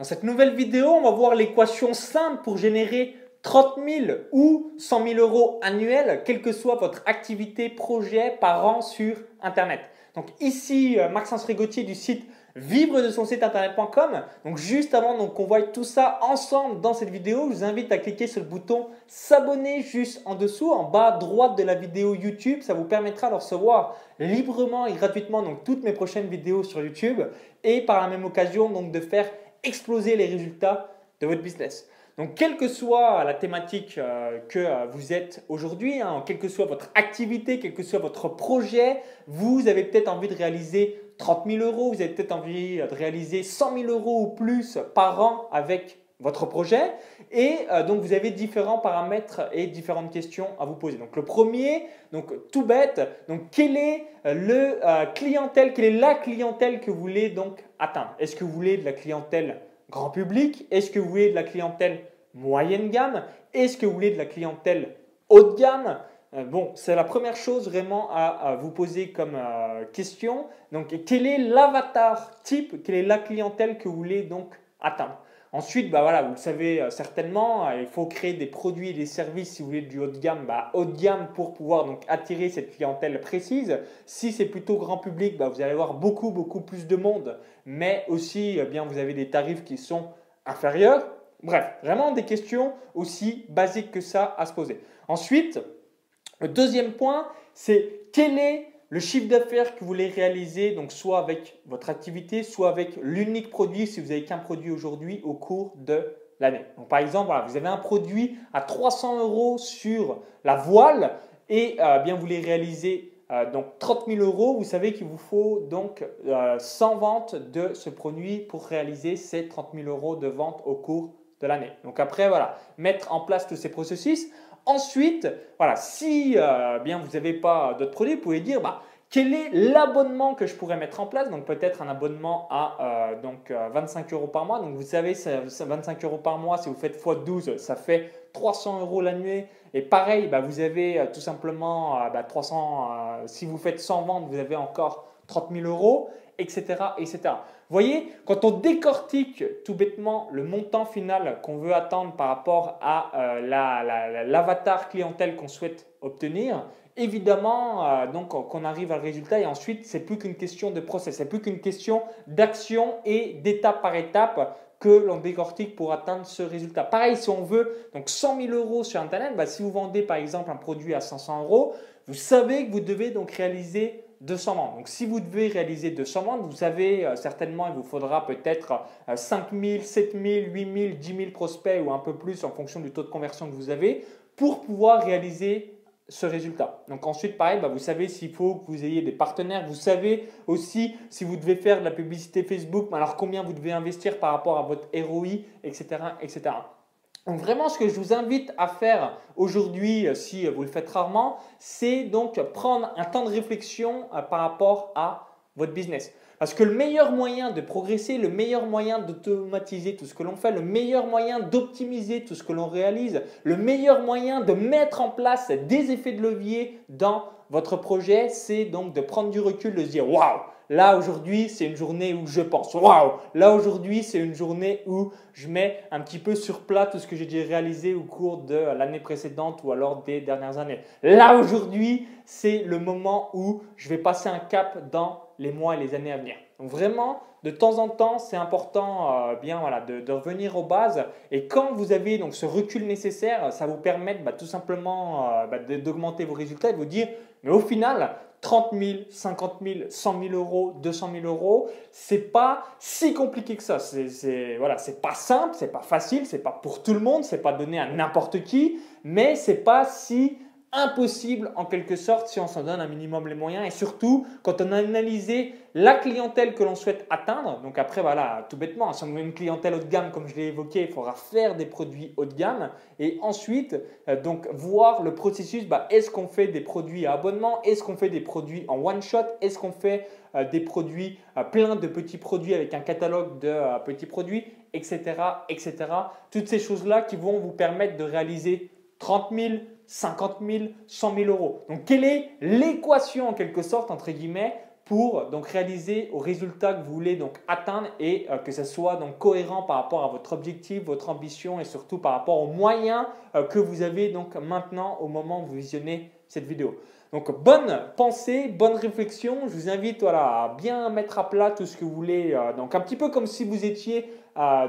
Dans cette nouvelle vidéo, on va voir l'équation simple pour générer 30 000 ou 100 000 euros annuels, quelle que soit votre activité, projet par an sur Internet. Donc ici, euh, Maxence Rigotier du site vivre de son site internet.com. Donc juste avant qu'on voit tout ça ensemble dans cette vidéo, je vous invite à cliquer sur le bouton s'abonner juste en dessous, en bas à droite de la vidéo YouTube. Ça vous permettra de recevoir librement et gratuitement donc toutes mes prochaines vidéos sur YouTube et par la même occasion donc de faire exploser les résultats de votre business. Donc, quelle que soit la thématique euh, que euh, vous êtes aujourd'hui, hein, quelle que soit votre activité, quel que soit votre projet, vous avez peut-être envie de réaliser 30 000 euros, vous avez peut-être envie de réaliser 100 000 euros ou plus par an avec votre projet. Et euh, donc, vous avez différents paramètres et différentes questions à vous poser. Donc, le premier, donc tout bête, donc quelle est le clientèle, quelle est la clientèle que vous voulez donc atteindre? Est-ce que vous voulez de la clientèle grand public? Est-ce que vous voulez de la clientèle moyenne gamme? Est-ce que vous voulez de la clientèle haut de gamme? Euh, Bon, c'est la première chose vraiment à, vous poser comme euh, question. Donc, quel est l'avatar type Quelle est la clientèle que vous voulez donc atteindre? Ensuite, bah voilà, vous le savez euh, certainement, il faut créer des produits et des services si vous voulez du haut de gamme, bah, haut de gamme pour pouvoir donc attirer cette clientèle précise. Si c'est plutôt grand public, bah, vous allez avoir beaucoup beaucoup plus de monde, mais aussi eh bien vous avez des tarifs qui sont inférieurs. Bref, vraiment des questions aussi basiques que ça à se poser. Ensuite, le deuxième point, c'est quel est le chiffre d'affaires que vous voulez réaliser, donc soit avec votre activité, soit avec l'unique produit, si vous n'avez qu'un produit aujourd'hui, au cours de l'année. Par exemple, vous avez un produit à 300 euros sur la voile et euh, bien vous voulez réaliser euh, donc 30 000 euros, vous savez qu'il vous faut donc 100 euh, ventes de ce produit pour réaliser ces 30 000 euros de vente au cours de l'année. Donc après, voilà, mettre en place tous ces processus. Ensuite, voilà, si euh, bien vous n'avez pas d'autres produits, vous pouvez dire bah, quel est l'abonnement que je pourrais mettre en place? Donc peut-être un abonnement à euh, donc, 25 euh, euros par mois. Donc vous savez, 25 euros par mois, si vous faites x12, ça fait 300 euros l'année. Et pareil, bah, vous avez tout simplement 300, bah, si vous faites 100 ventes, vous avez encore 30 000 euros etc., etc. Vous voyez, quand on décortique tout bêtement le montant final qu'on veut attendre par rapport à euh, l'avatar clientèle qu'on souhaite obtenir, évidemment, euh, donc qu'on arrive à le résultat et ensuite, c'est plus qu'une question de process, c'est plus qu'une question d'action et d'étape par étape que l'on décortique pour atteindre ce résultat. Pareil, si on veut donc 100 000 euros sur Internet, bah, si vous vendez par exemple un produit à 500 euros, vous savez que vous devez donc réaliser 200 ventes. Donc si vous devez réaliser 200 ventes, vous savez euh, certainement il vous faudra peut-être 5 000, 7 000, 8 000, 10 000 prospects ou un peu plus en fonction du taux de conversion que vous avez pour pouvoir réaliser ce résultat. Donc ensuite, pareil, bah, vous savez s'il faut que vous ayez des partenaires, vous savez aussi si vous devez faire de la publicité Facebook, alors combien vous devez investir par rapport à votre ROI, etc. etc. Donc vraiment, ce que je vous invite à faire aujourd'hui, euh, si vous le faites rarement, c'est donc prendre un temps de réflexion euh, par rapport à votre business. Parce que le meilleur moyen de progresser, le meilleur moyen d'automatiser tout ce que l'on fait, le meilleur moyen d'optimiser tout ce que l'on réalise, le meilleur moyen de mettre en place des effets de levier dans votre projet, c'est donc de prendre du recul, de se dire waouh, Là, aujourd'hui, c'est une journée où je pense, waouh Là, aujourd'hui, c'est une journée où je mets un petit peu sur plat tout ce que j'ai déjà réalisé au cours de l'année précédente ou alors des dernières années. Là, aujourd'hui, c'est le moment où je vais passer un cap dans les mois et les années à venir. Donc vraiment, de temps en temps, c'est important euh, bien voilà, de, revenir aux bases. Et quand vous avez donc ce recul nécessaire, ça vous permet bah, tout simplement euh, bah, d'augmenter vos résultats et de vous dire, mais au final, 30 000, 50 000, 100 000 euros, 200 000 euros, c'est pas si compliqué que ça. C'est voilà, c'est pas simple, c'est pas facile, c'est pas pour tout le monde, c'est pas donné à n'importe qui, mais c'est pas si impossible en quelque sorte si on s'en donne un minimum les moyens et surtout quand on a analysé la clientèle que l'on souhaite atteindre. Donc après voilà, tout bêtement, si on veut une clientèle haut de gamme comme je l'ai évoqué, il faudra faire des produits haut de gamme et ensuite euh, donc voir le processus, bah, est-ce qu'on fait des produits à abonnement, est-ce qu'on fait des produits en one shot, est-ce qu'on fait euh, des produits, euh, plein de petits produits avec un catalogue de petits produits, etc., etc. Toutes ces choses-là qui vont vous permettre de réaliser 30 000, 50 000, 100 000 euros. Donc, quelle est l'équation en quelque sorte, entre guillemets, pour donc réaliser au résultat que vous voulez donc atteindre et euh, que ce soit donc cohérent par rapport à votre objectif, votre ambition et surtout par rapport aux moyens euh, que vous avez donc maintenant au moment où vous visionnez cette vidéo. Donc bonne pensée, bonne réflexion. Je vous invite à bien mettre à plat tout ce que vous voulez. Euh, donc un petit peu comme si vous étiez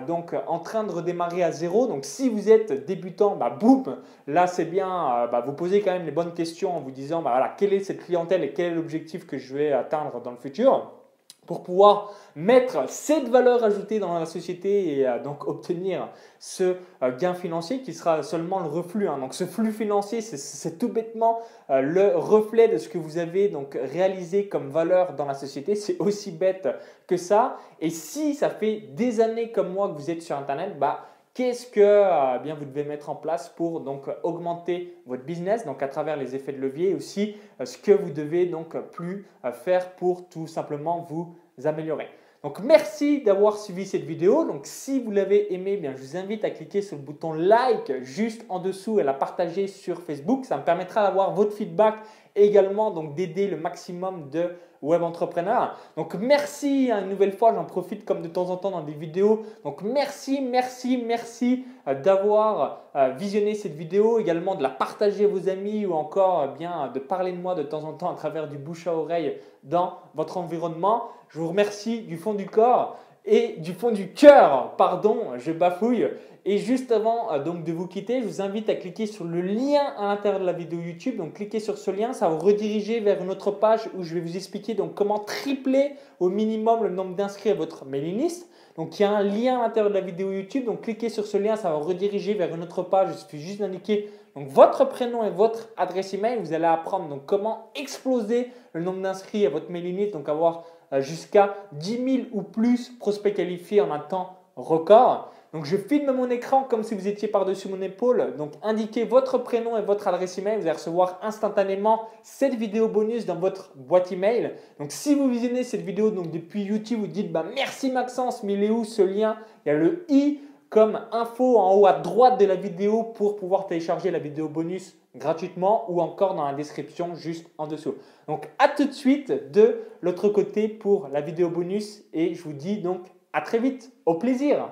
donc en train de redémarrer à zéro. Donc si vous êtes débutant, bah, boum, là c'est bien, bah, vous posez quand même les bonnes questions en vous disant bah, quelle est cette clientèle et quel est l'objectif que je vais atteindre dans le futur pour pouvoir mettre cette valeur ajoutée dans la société et euh, donc obtenir ce euh, gain financier qui sera seulement le reflux. Hein. Donc ce flux financier, c'est tout bêtement euh, le reflet de ce que vous avez donc réalisé comme valeur dans la société. C'est aussi bête que ça. Et si ça fait des années comme moi que vous êtes sur Internet, bah Qu'est-ce que bien vous devez mettre en place pour donc augmenter votre business donc à travers les effets de levier et aussi ce que vous devez donc plus faire pour tout simplement vous améliorer. Donc merci d'avoir suivi cette vidéo. Donc si vous l'avez aimé, bien je vous invite à cliquer sur le bouton like juste en dessous et à la partager sur Facebook. Ça me permettra d'avoir votre feedback et également donc d'aider le maximum de web entrepreneurs. Donc merci une nouvelle fois, j'en profite comme de temps en temps dans des vidéos. Donc merci, merci, merci euh, d'avoir euh, visionné cette vidéo, également de la partager à vos amis ou encore euh, bien de parler de moi de temps en temps à travers du bouche à oreille dans votre environnement. Je vous remercie du fond du corps et du fond du cœur, pardon, je bafouille. Et juste avant euh, donc de vous quitter, je vous invite à cliquer sur le lien à l'intérieur de la vidéo YouTube. Donc cliquez sur ce lien, ça va vous rediriger vers une autre page où je vais vous expliquer donc comment tripler au minimum le nombre d'inscrits à votre mailing list. Donc il y a un lien à l'intérieur de la vidéo YouTube. Donc cliquez sur ce lien, ça va vous rediriger vers une autre page. Il suffit juste d'indiquer donc votre prénom et votre adresse email. Vous allez apprendre donc comment exploser le nombre d'inscrits à votre mailing list, donc avoir euh, jusqu'à 10 000 ou plus prospects qualifiés en un temps record. Donc je filme mon écran comme si vous étiez par-dessus mon épaule. Donc indiquez votre prénom et votre adresse email. Vous allez recevoir instantanément cette vidéo bonus dans votre boîte email. Donc si vous visionnez cette vidéo donc depuis YouTube, vous dites bah, merci Maxence, mais il est où ce lien? Il y a le i comme info en haut à droite de la vidéo pour pouvoir télécharger la vidéo bonus gratuitement ou encore dans la description juste en dessous. Donc à tout de suite de l'autre côté pour la vidéo bonus et je vous dis donc à très vite. Au plaisir